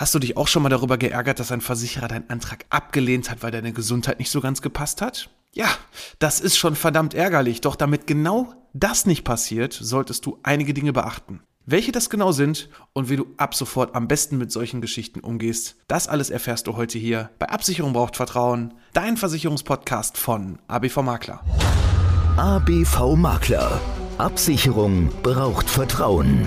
Hast du dich auch schon mal darüber geärgert, dass ein Versicherer deinen Antrag abgelehnt hat, weil deine Gesundheit nicht so ganz gepasst hat? Ja, das ist schon verdammt ärgerlich, doch damit genau das nicht passiert, solltest du einige Dinge beachten. Welche das genau sind und wie du ab sofort am besten mit solchen Geschichten umgehst, das alles erfährst du heute hier bei Absicherung braucht Vertrauen, dein Versicherungspodcast von ABV Makler. ABV Makler. Absicherung braucht Vertrauen.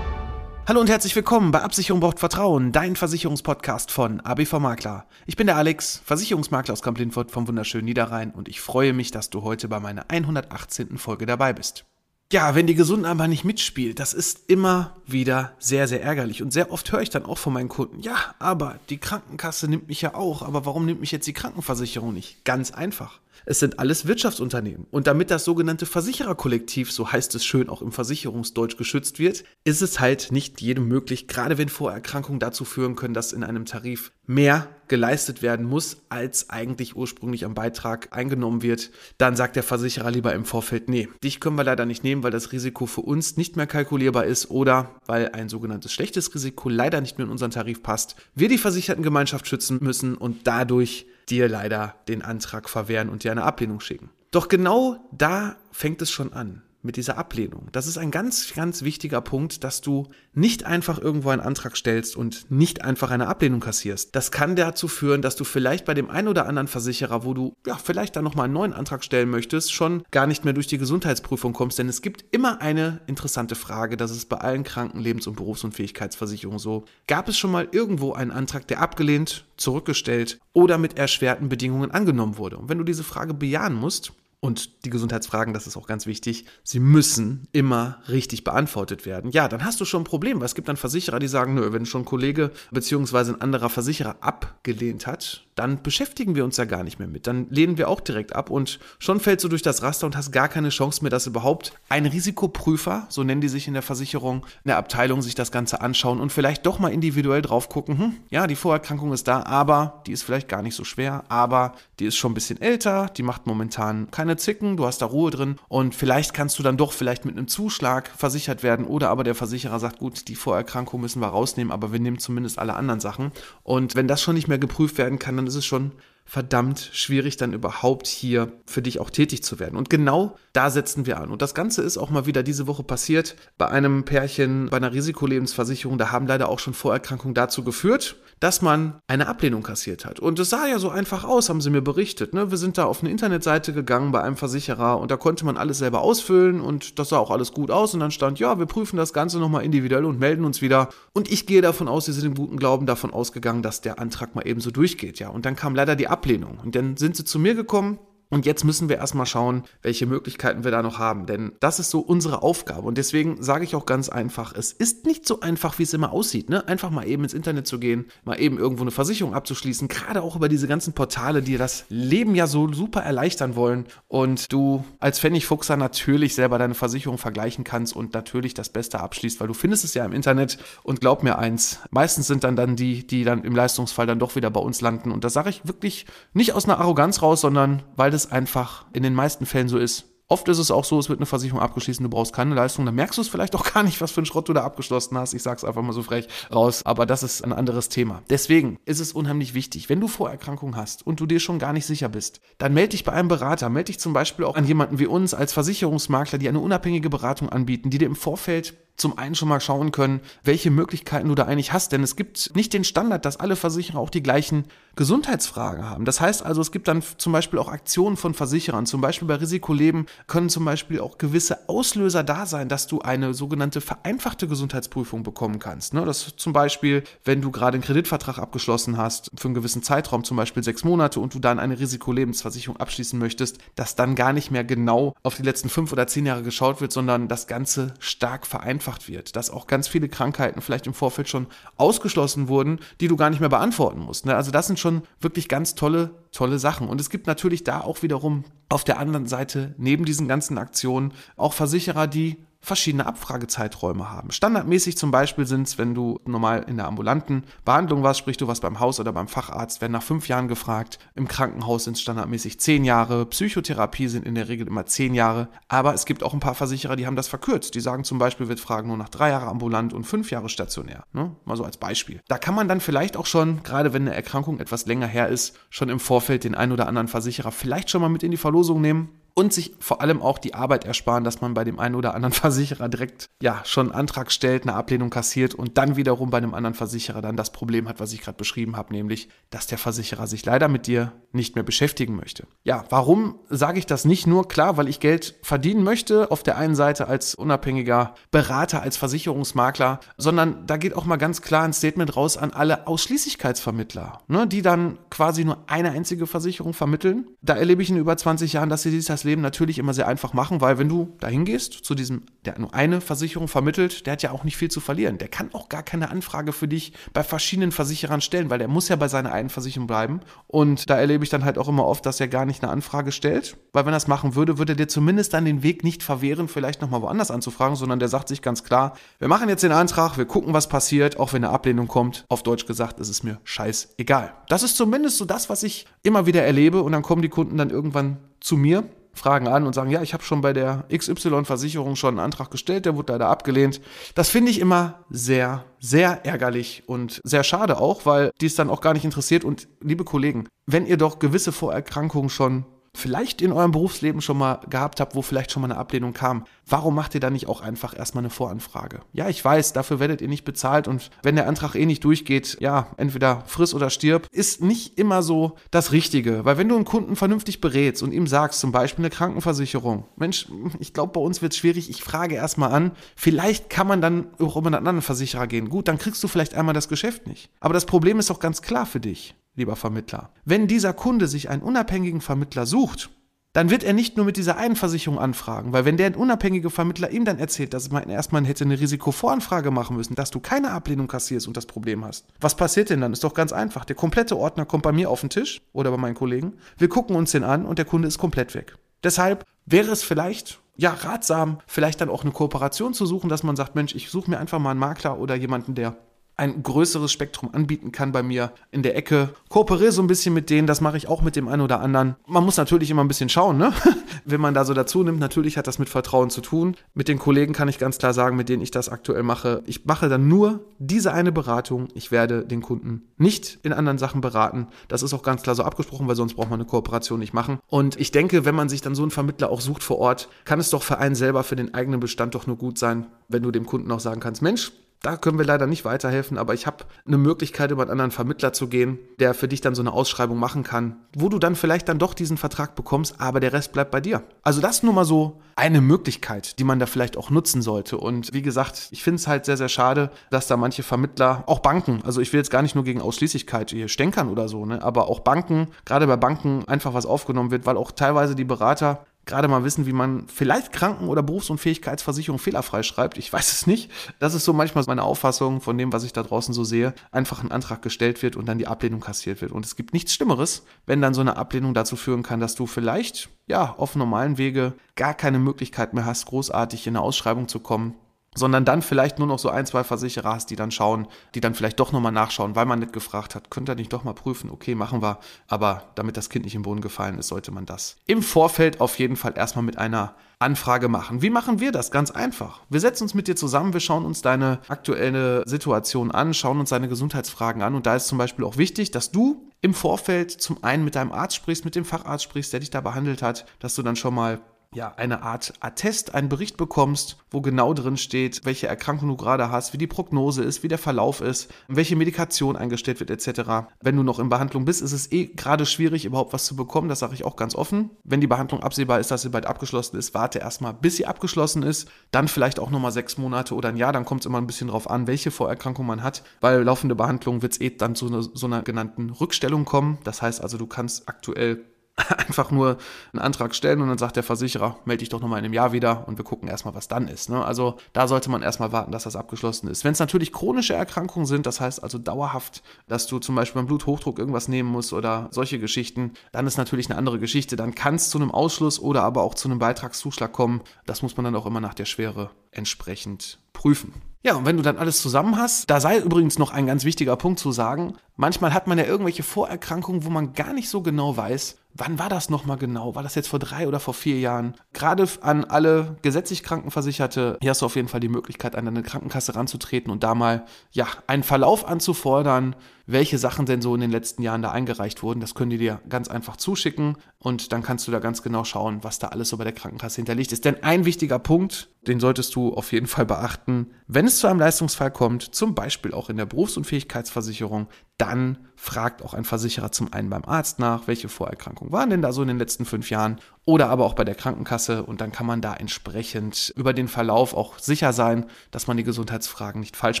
Hallo und herzlich willkommen bei Absicherung braucht Vertrauen, dein Versicherungspodcast von ABV Makler. Ich bin der Alex, Versicherungsmakler aus Kamp-Lindfort vom wunderschönen Niederrhein und ich freue mich, dass du heute bei meiner 118. Folge dabei bist. Ja, wenn die Gesundheit nicht mitspielt, das ist immer wieder sehr, sehr ärgerlich. Und sehr oft höre ich dann auch von meinen Kunden, ja, aber die Krankenkasse nimmt mich ja auch, aber warum nimmt mich jetzt die Krankenversicherung nicht? Ganz einfach. Es sind alles Wirtschaftsunternehmen. Und damit das sogenannte Versichererkollektiv, so heißt es schön auch im Versicherungsdeutsch geschützt wird, ist es halt nicht jedem möglich, gerade wenn Vorerkrankungen dazu führen können, dass in einem Tarif mehr geleistet werden muss, als eigentlich ursprünglich am Beitrag eingenommen wird, dann sagt der Versicherer lieber im Vorfeld, nee, dich können wir leider nicht nehmen, weil das Risiko für uns nicht mehr kalkulierbar ist oder weil ein sogenanntes schlechtes Risiko leider nicht mehr in unseren Tarif passt, wir die Versichertengemeinschaft schützen müssen und dadurch dir leider den Antrag verwehren und dir eine Ablehnung schicken. Doch genau da fängt es schon an mit dieser Ablehnung. Das ist ein ganz, ganz wichtiger Punkt, dass du nicht einfach irgendwo einen Antrag stellst und nicht einfach eine Ablehnung kassierst. Das kann dazu führen, dass du vielleicht bei dem einen oder anderen Versicherer, wo du ja vielleicht dann nochmal einen neuen Antrag stellen möchtest, schon gar nicht mehr durch die Gesundheitsprüfung kommst. Denn es gibt immer eine interessante Frage, das ist bei allen Kranken-, Lebens- und Berufsunfähigkeitsversicherungen so. Gab es schon mal irgendwo einen Antrag, der abgelehnt, zurückgestellt oder mit erschwerten Bedingungen angenommen wurde? Und wenn du diese Frage bejahen musst, und die Gesundheitsfragen, das ist auch ganz wichtig, sie müssen immer richtig beantwortet werden. Ja, dann hast du schon ein Problem, weil es gibt dann Versicherer, die sagen, nö, wenn schon ein Kollege bzw. ein anderer Versicherer abgelehnt hat, dann beschäftigen wir uns ja gar nicht mehr mit. Dann lehnen wir auch direkt ab und schon fällst du durch das Raster und hast gar keine Chance mehr, dass überhaupt ein Risikoprüfer, so nennen die sich in der Versicherung, in der Abteilung sich das Ganze anschauen und vielleicht doch mal individuell drauf gucken, hm, ja, die Vorerkrankung ist da, aber die ist vielleicht gar nicht so schwer, aber die ist schon ein bisschen älter, die macht momentan keine Zicken, du hast da Ruhe drin und vielleicht kannst du dann doch vielleicht mit einem Zuschlag versichert werden oder aber der Versicherer sagt, gut, die Vorerkrankung müssen wir rausnehmen, aber wir nehmen zumindest alle anderen Sachen und wenn das schon nicht mehr geprüft werden kann, dann ist es schon verdammt schwierig, dann überhaupt hier für dich auch tätig zu werden. Und genau da setzen wir an. Und das Ganze ist auch mal wieder diese Woche passiert bei einem Pärchen bei einer Risikolebensversicherung. Da haben leider auch schon Vorerkrankungen dazu geführt, dass man eine Ablehnung kassiert hat. Und es sah ja so einfach aus, haben sie mir berichtet. Ne? Wir sind da auf eine Internetseite gegangen bei einem Versicherer und da konnte man alles selber ausfüllen und das sah auch alles gut aus. Und dann stand, ja, wir prüfen das Ganze nochmal individuell und melden uns wieder. Und ich gehe davon aus, sie sind im guten Glauben davon ausgegangen, dass der Antrag mal eben so durchgeht. Ja, und dann kam leider die Ablehnung. Und dann sind sie zu mir gekommen und jetzt müssen wir erstmal schauen, welche Möglichkeiten wir da noch haben. Denn das ist so unsere Aufgabe. Und deswegen sage ich auch ganz einfach, es ist nicht so einfach, wie es immer aussieht. Ne? Einfach mal eben ins Internet zu gehen, mal eben irgendwo eine Versicherung abzuschließen. Gerade auch über diese ganzen Portale, die das Leben ja so super erleichtern wollen. Und du als Pfennigfuchser natürlich selber deine Versicherung vergleichen kannst und natürlich das Beste abschließt, weil du findest es ja im Internet. Und glaub mir eins, meistens sind dann, dann die, die dann im Leistungsfall dann doch wieder bei uns landen. Und das sage ich wirklich nicht aus einer Arroganz raus, sondern weil das es einfach in den meisten Fällen so ist. Oft ist es auch so, es wird eine Versicherung abgeschlossen, du brauchst keine Leistung, dann merkst du es vielleicht auch gar nicht, was für ein Schrott du da abgeschlossen hast. Ich sag's einfach mal so frech raus, aber das ist ein anderes Thema. Deswegen ist es unheimlich wichtig, wenn du Vorerkrankungen hast und du dir schon gar nicht sicher bist, dann melde dich bei einem Berater, melde dich zum Beispiel auch an jemanden wie uns als Versicherungsmakler, die eine unabhängige Beratung anbieten, die dir im Vorfeld zum einen schon mal schauen können, welche Möglichkeiten du da eigentlich hast. Denn es gibt nicht den Standard, dass alle Versicherer auch die gleichen Gesundheitsfragen haben. Das heißt also, es gibt dann zum Beispiel auch Aktionen von Versicherern. Zum Beispiel bei Risikoleben können zum Beispiel auch gewisse Auslöser da sein, dass du eine sogenannte vereinfachte Gesundheitsprüfung bekommen kannst. Ne? Das zum Beispiel, wenn du gerade einen Kreditvertrag abgeschlossen hast für einen gewissen Zeitraum, zum Beispiel sechs Monate, und du dann eine Risikolebensversicherung abschließen möchtest, dass dann gar nicht mehr genau auf die letzten fünf oder zehn Jahre geschaut wird, sondern das Ganze stark vereinfacht vereinfacht wird, dass auch ganz viele Krankheiten vielleicht im Vorfeld schon ausgeschlossen wurden, die du gar nicht mehr beantworten musst. Ne? Also das sind schon wirklich ganz tolle, tolle Sachen. Und es gibt natürlich da auch wiederum auf der anderen Seite neben diesen ganzen Aktionen auch Versicherer, die verschiedene Abfragezeiträume haben. Standardmäßig zum Beispiel sind es, wenn du normal in der ambulanten Behandlung warst, sprich du warst beim Haus oder beim Facharzt, werden nach fünf Jahren gefragt. Im Krankenhaus sind es standardmäßig zehn Jahre. Psychotherapie sind in der Regel immer zehn Jahre. Aber es gibt auch ein paar Versicherer, die haben das verkürzt. Die sagen zum Beispiel, wir fragen nur nach drei Jahre ambulant und fünf Jahre stationär. Ne? Mal so als Beispiel. Da kann man dann vielleicht auch schon, gerade wenn eine Erkrankung etwas länger her ist, schon im Vorfeld den einen oder anderen Versicherer vielleicht schon mal mit in die Verlosung nehmen und sich vor allem auch die Arbeit ersparen, dass man bei dem einen oder anderen Versicherer direkt ja schon einen Antrag stellt, eine Ablehnung kassiert und dann wiederum bei einem anderen Versicherer dann das Problem hat, was ich gerade beschrieben habe, nämlich, dass der Versicherer sich leider mit dir nicht mehr beschäftigen möchte. Ja, warum sage ich das nicht nur klar, weil ich Geld verdienen möchte auf der einen Seite als unabhängiger Berater, als Versicherungsmakler, sondern da geht auch mal ganz klar ein Statement raus an alle Ausschließlichkeitsvermittler, ne, die dann quasi nur eine einzige Versicherung vermitteln. Da erlebe ich in über 20 Jahren, dass sie das das Leben natürlich immer sehr einfach machen, weil wenn du da hingehst zu diesem, der nur eine Versicherung vermittelt, der hat ja auch nicht viel zu verlieren. Der kann auch gar keine Anfrage für dich bei verschiedenen Versicherern stellen, weil der muss ja bei seiner einen Versicherung bleiben. Und da erlebe ich dann halt auch immer oft, dass er gar nicht eine Anfrage stellt, weil wenn er das machen würde, würde er dir zumindest dann den Weg nicht verwehren, vielleicht nochmal woanders anzufragen, sondern der sagt sich ganz klar, wir machen jetzt den Antrag, wir gucken, was passiert, auch wenn eine Ablehnung kommt. Auf Deutsch gesagt, ist es mir scheißegal. Das ist zumindest so das, was ich immer wieder erlebe und dann kommen die Kunden dann irgendwann zu mir fragen an und sagen, ja, ich habe schon bei der XY-Versicherung schon einen Antrag gestellt, der wurde leider abgelehnt. Das finde ich immer sehr, sehr ärgerlich und sehr schade auch, weil die es dann auch gar nicht interessiert. Und liebe Kollegen, wenn ihr doch gewisse Vorerkrankungen schon vielleicht in eurem Berufsleben schon mal gehabt habt, wo vielleicht schon mal eine Ablehnung kam, warum macht ihr dann nicht auch einfach erstmal eine Voranfrage? Ja, ich weiß, dafür werdet ihr nicht bezahlt und wenn der Antrag eh nicht durchgeht, ja, entweder friss oder stirb, ist nicht immer so das Richtige. Weil wenn du einen Kunden vernünftig berätst und ihm sagst, zum Beispiel eine Krankenversicherung, Mensch, ich glaube, bei uns wird es schwierig, ich frage erstmal an, vielleicht kann man dann auch über einen anderen Versicherer gehen. Gut, dann kriegst du vielleicht einmal das Geschäft nicht. Aber das Problem ist doch ganz klar für dich lieber Vermittler. Wenn dieser Kunde sich einen unabhängigen Vermittler sucht, dann wird er nicht nur mit dieser einen Versicherung anfragen, weil wenn der unabhängige Vermittler ihm dann erzählt, dass man erstmal hätte eine Risikovoranfrage machen müssen, dass du keine Ablehnung kassierst und das Problem hast. Was passiert denn dann? Ist doch ganz einfach. Der komplette Ordner kommt bei mir auf den Tisch oder bei meinen Kollegen. Wir gucken uns den an und der Kunde ist komplett weg. Deshalb wäre es vielleicht ja ratsam, vielleicht dann auch eine Kooperation zu suchen, dass man sagt, Mensch, ich suche mir einfach mal einen Makler oder jemanden, der ein größeres Spektrum anbieten kann bei mir in der Ecke. Kooperiere so ein bisschen mit denen, das mache ich auch mit dem einen oder anderen. Man muss natürlich immer ein bisschen schauen, ne? Wenn man da so dazu nimmt, natürlich hat das mit Vertrauen zu tun. Mit den Kollegen kann ich ganz klar sagen, mit denen ich das aktuell mache. Ich mache dann nur diese eine Beratung. Ich werde den Kunden nicht in anderen Sachen beraten. Das ist auch ganz klar so abgesprochen, weil sonst braucht man eine Kooperation nicht machen. Und ich denke, wenn man sich dann so einen Vermittler auch sucht vor Ort, kann es doch für einen selber, für den eigenen Bestand doch nur gut sein, wenn du dem Kunden auch sagen kannst, Mensch, da können wir leider nicht weiterhelfen, aber ich habe eine Möglichkeit, über einen anderen Vermittler zu gehen, der für dich dann so eine Ausschreibung machen kann, wo du dann vielleicht dann doch diesen Vertrag bekommst, aber der Rest bleibt bei dir. Also das nur mal so eine Möglichkeit, die man da vielleicht auch nutzen sollte. Und wie gesagt, ich finde es halt sehr, sehr schade, dass da manche Vermittler, auch Banken, also ich will jetzt gar nicht nur gegen Ausschließlichkeit hier stänkern oder so, ne, aber auch Banken, gerade bei Banken einfach was aufgenommen wird, weil auch teilweise die Berater gerade mal wissen, wie man vielleicht Kranken- oder Berufsunfähigkeitsversicherung fehlerfrei schreibt. Ich weiß es nicht. Das ist so manchmal meine Auffassung von dem, was ich da draußen so sehe. Einfach ein Antrag gestellt wird und dann die Ablehnung kassiert wird. Und es gibt nichts Schlimmeres, wenn dann so eine Ablehnung dazu führen kann, dass du vielleicht, ja, auf normalen Wege gar keine Möglichkeit mehr hast, großartig in eine Ausschreibung zu kommen sondern dann vielleicht nur noch so ein, zwei Versicherer hast, die dann schauen, die dann vielleicht doch nochmal nachschauen, weil man nicht gefragt hat, könnt ihr nicht doch mal prüfen, okay, machen wir, aber damit das Kind nicht im Boden gefallen ist, sollte man das im Vorfeld auf jeden Fall erstmal mit einer Anfrage machen. Wie machen wir das? Ganz einfach. Wir setzen uns mit dir zusammen, wir schauen uns deine aktuelle Situation an, schauen uns deine Gesundheitsfragen an und da ist zum Beispiel auch wichtig, dass du im Vorfeld zum einen mit deinem Arzt sprichst, mit dem Facharzt sprichst, der dich da behandelt hat, dass du dann schon mal ja, eine Art Attest, einen Bericht bekommst, wo genau drin steht, welche Erkrankung du gerade hast, wie die Prognose ist, wie der Verlauf ist, welche Medikation eingestellt wird, etc. Wenn du noch in Behandlung bist, ist es eh gerade schwierig, überhaupt was zu bekommen. Das sage ich auch ganz offen. Wenn die Behandlung absehbar ist, dass sie bald abgeschlossen ist, warte erstmal, bis sie abgeschlossen ist. Dann vielleicht auch nochmal sechs Monate oder ein Jahr. Dann kommt es immer ein bisschen drauf an, welche Vorerkrankung man hat. Bei laufende Behandlung wird es eh dann zu einer, so einer genannten Rückstellung kommen. Das heißt also, du kannst aktuell einfach nur einen Antrag stellen und dann sagt der Versicherer, melde dich doch nochmal in einem Jahr wieder und wir gucken erstmal, was dann ist. Ne? Also da sollte man erstmal warten, dass das abgeschlossen ist. Wenn es natürlich chronische Erkrankungen sind, das heißt also dauerhaft, dass du zum Beispiel beim Bluthochdruck irgendwas nehmen musst oder solche Geschichten, dann ist natürlich eine andere Geschichte. Dann kann es zu einem Ausschluss oder aber auch zu einem Beitragszuschlag kommen. Das muss man dann auch immer nach der Schwere entsprechend prüfen. Ja, und wenn du dann alles zusammen hast, da sei übrigens noch ein ganz wichtiger Punkt zu sagen, manchmal hat man ja irgendwelche Vorerkrankungen, wo man gar nicht so genau weiß, wann war das nochmal genau? War das jetzt vor drei oder vor vier Jahren? Gerade an alle gesetzlich Krankenversicherte, hier hast du auf jeden Fall die Möglichkeit, an eine Krankenkasse ranzutreten und da mal, ja, einen Verlauf anzufordern, welche Sachen denn so in den letzten Jahren da eingereicht wurden. Das können die dir ganz einfach zuschicken und dann kannst du da ganz genau schauen, was da alles so bei der Krankenkasse hinterlegt ist. Denn ein wichtiger Punkt, den solltest du auf jeden Fall beachten, wenn es zu einem Leistungsfall kommt, zum Beispiel auch in der Berufsunfähigkeitsversicherung, dann fragt auch ein Versicherer zum einen beim Arzt nach, welche Vorerkrankungen waren denn da so in den letzten fünf Jahren oder aber auch bei der Krankenkasse und dann kann man da entsprechend über den Verlauf auch sicher sein, dass man die Gesundheitsfragen nicht falsch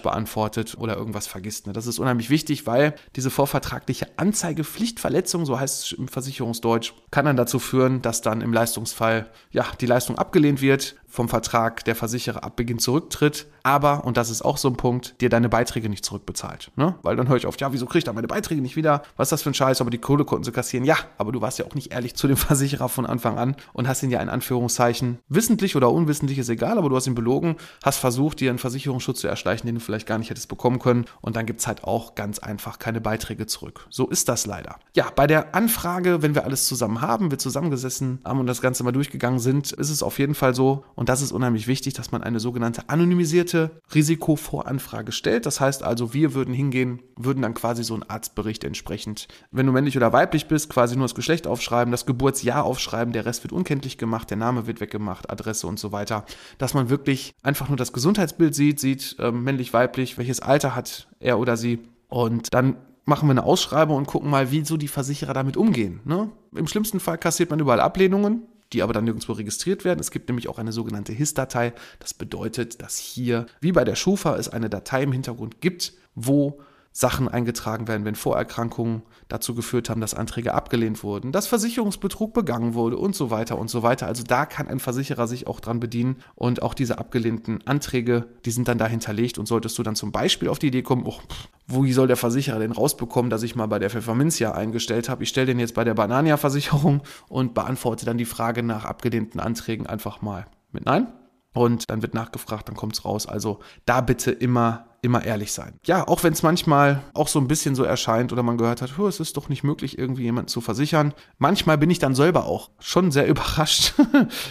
beantwortet oder irgendwas vergisst. Ne? Das ist unheimlich wichtig, weil diese vorvertragliche Anzeigepflichtverletzung, so heißt es im Versicherungsdeutsch, kann dann dazu führen, dass dann im Leistungsfall ja die Leistung abgelehnt wird, vom Vertrag der Versicherer ab Beginn zurücktritt, aber, und das ist auch so ein Punkt, dir deine Beiträge nicht zurückbezahlt. Ne? Weil dann höre ich oft, ja, wieso kriege ich da meine Beiträge nicht wieder? Was ist das für ein Scheiß? Aber die Kohle konnten sie kassieren. Ja, aber du warst ja auch nicht ehrlich zu dem Versicherer von Anfang an und hast ihn ja in Anführungszeichen, wissentlich oder unwissentlich ist egal, aber du hast ihn belogen, hast versucht, dir einen Versicherungsschutz zu erschleichen, den du vielleicht gar nicht hättest bekommen können. Und dann gibt es halt auch ganz einfach keine Beiträge zurück. So ist das leider. Ja, bei der Anfrage, wenn wir alles zusammen haben, wir zusammengesessen haben und das Ganze mal durchgegangen sind, ist es auf jeden Fall so, und das ist unheimlich wichtig, dass man eine sogenannte anonymisierte Risikovoranfrage stellt. Das heißt also, wir würden hingehen, würden dann quasi so einen Arztbericht entsprechend, wenn du männlich oder weiblich bist, quasi nur das Geschlecht aufschreiben, das Geburtsjahr aufschreiben, der Rest wird unkenntlich gemacht, der Name wird weggemacht, Adresse und so weiter. Dass man wirklich einfach nur das Gesundheitsbild sieht, sieht äh, männlich, weiblich, welches Alter hat er oder sie und dann machen wir eine Ausschreibung und gucken mal, wie so die Versicherer damit umgehen. Ne? Im schlimmsten Fall kassiert man überall Ablehnungen, die aber dann nirgendwo registriert werden. Es gibt nämlich auch eine sogenannte HIS-Datei. Das bedeutet, dass hier, wie bei der Schufa, es eine Datei im Hintergrund gibt, wo Sachen eingetragen werden, wenn Vorerkrankungen dazu geführt haben, dass Anträge abgelehnt wurden, dass Versicherungsbetrug begangen wurde und so weiter und so weiter. Also da kann ein Versicherer sich auch dran bedienen und auch diese abgelehnten Anträge, die sind dann da hinterlegt und solltest du dann zum Beispiel auf die Idee kommen, oh, wo soll der Versicherer denn rausbekommen, dass ich mal bei der Pfefferminzia eingestellt habe? Ich stelle den jetzt bei der Banania-Versicherung und beantworte dann die Frage nach abgelehnten Anträgen einfach mal mit Nein. Und dann wird nachgefragt, dann kommt es raus. Also da bitte immer immer ehrlich sein. Ja, auch wenn es manchmal auch so ein bisschen so erscheint oder man gehört hat, es ist doch nicht möglich, irgendwie jemanden zu versichern. Manchmal bin ich dann selber auch schon sehr überrascht,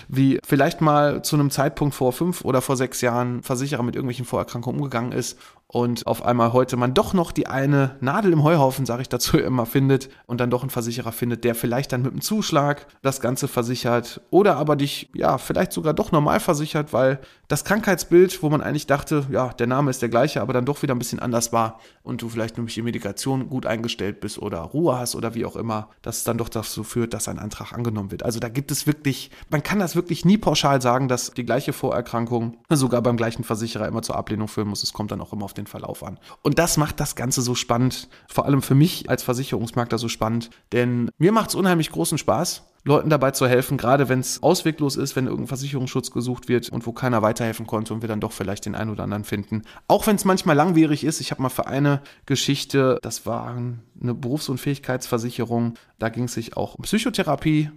wie vielleicht mal zu einem Zeitpunkt vor fünf oder vor sechs Jahren Versicherer mit irgendwelchen Vorerkrankungen umgegangen ist und auf einmal heute man doch noch die eine Nadel im Heuhaufen, sage ich dazu immer, findet und dann doch einen Versicherer findet, der vielleicht dann mit einem Zuschlag das Ganze versichert oder aber dich, ja, vielleicht sogar doch normal versichert, weil das Krankheitsbild, wo man eigentlich dachte, ja, der Name ist der gleiche, aber dann doch wieder ein bisschen anders war und du vielleicht nämlich die Medikation gut eingestellt bist oder Ruhe hast oder wie auch immer, dass es dann doch dazu führt, dass ein Antrag angenommen wird. Also da gibt es wirklich, man kann das wirklich nie pauschal sagen, dass die gleiche Vorerkrankung sogar beim gleichen Versicherer immer zur Ablehnung führen muss. Es kommt dann auch immer auf den Verlauf an. Und das macht das Ganze so spannend, vor allem für mich als Versicherungsmakler so spannend, denn mir macht es unheimlich großen Spaß, Leuten dabei zu helfen, gerade wenn es ausweglos ist, wenn irgendein Versicherungsschutz gesucht wird und wo keiner weiterhelfen konnte und wir dann doch vielleicht den einen oder anderen finden. Auch wenn es manchmal langwierig ist. Ich habe mal für eine Geschichte, das war eine Berufsunfähigkeitsversicherung, da ging es sich auch um Psychotherapie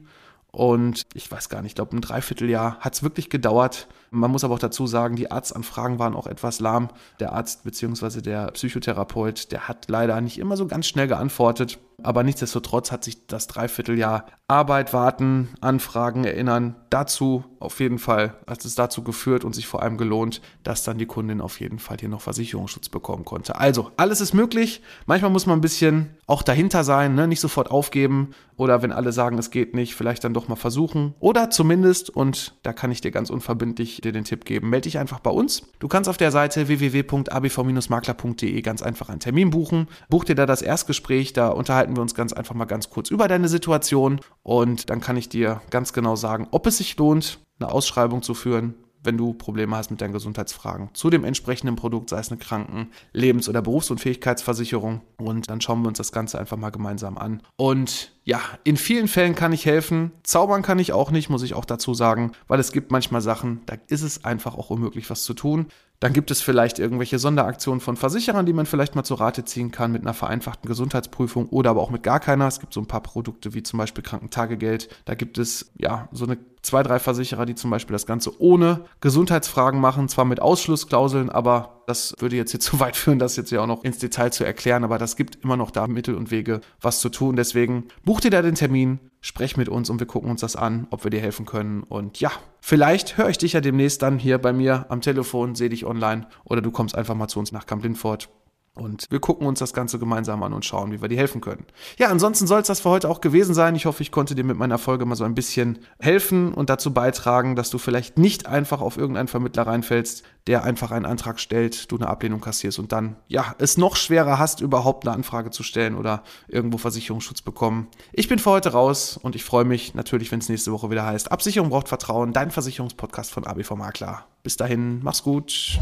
und ich weiß gar nicht, ich glaube ein Dreivierteljahr hat es wirklich gedauert. Man muss aber auch dazu sagen, die Arztanfragen waren auch etwas lahm. Der Arzt bzw. der Psychotherapeut, der hat leider nicht immer so ganz schnell geantwortet. Aber nichtsdestotrotz hat sich das Dreivierteljahr Arbeit, Warten, Anfragen, Erinnern dazu auf jeden Fall, hat es dazu geführt und sich vor allem gelohnt, dass dann die Kundin auf jeden Fall hier noch Versicherungsschutz bekommen konnte. Also, alles ist möglich. Manchmal muss man ein bisschen auch dahinter sein, ne? nicht sofort aufgeben oder wenn alle sagen, es geht nicht, vielleicht dann doch mal versuchen. Oder zumindest, und da kann ich dir ganz unverbindlich dir den Tipp geben, melde dich einfach bei uns. Du kannst auf der Seite www.abv-makler.de ganz einfach einen Termin buchen. Buch dir da das Erstgespräch, da unterhalten wir uns ganz einfach mal ganz kurz über deine Situation und dann kann ich dir ganz genau sagen, ob es sich lohnt, eine Ausschreibung zu führen, wenn du Probleme hast mit deinen Gesundheitsfragen zu dem entsprechenden Produkt, sei es eine Kranken-, Lebens- oder Berufsunfähigkeitsversicherung. Und dann schauen wir uns das Ganze einfach mal gemeinsam an. Und ja, in vielen Fällen kann ich helfen. Zaubern kann ich auch nicht, muss ich auch dazu sagen, weil es gibt manchmal Sachen, da ist es einfach auch unmöglich, was zu tun. Dann gibt es vielleicht irgendwelche Sonderaktionen von Versicherern, die man vielleicht mal zur Rate ziehen kann mit einer vereinfachten Gesundheitsprüfung oder aber auch mit gar keiner. Es gibt so ein paar Produkte wie zum Beispiel Krankentagegeld. Da gibt es ja so eine zwei, drei Versicherer, die zum Beispiel das Ganze ohne Gesundheitsfragen machen, zwar mit Ausschlussklauseln, aber das würde jetzt hier zu weit führen, das jetzt ja auch noch ins Detail zu erklären, aber das gibt immer noch da Mittel und Wege, was zu tun. Deswegen buch dir da den Termin, sprech mit uns und wir gucken uns das an, ob wir dir helfen können. Und ja, vielleicht höre ich dich ja demnächst dann hier bei mir am Telefon, sehe dich online oder du kommst einfach mal zu uns nach Camp Lindfort und wir gucken uns das Ganze gemeinsam an und schauen, wie wir dir helfen können. Ja, ansonsten soll es das für heute auch gewesen sein. Ich hoffe, ich konnte dir mit meiner Folge mal so ein bisschen helfen und dazu beitragen, dass du vielleicht nicht einfach auf irgendeinen Vermittler reinfällst, der einfach einen Antrag stellt, du eine Ablehnung kassierst und dann, ja, es noch schwerer hast, überhaupt eine Anfrage zu stellen oder irgendwo Versicherungsschutz bekommen. Ich bin für heute raus und ich freue mich natürlich, wenn es nächste Woche wieder heißt, Absicherung braucht Vertrauen, dein Versicherungspodcast von ABV Makler. Bis dahin, mach's gut.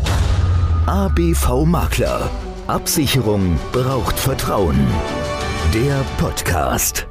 ABV Makler. Absicherung braucht Vertrauen. Der Podcast.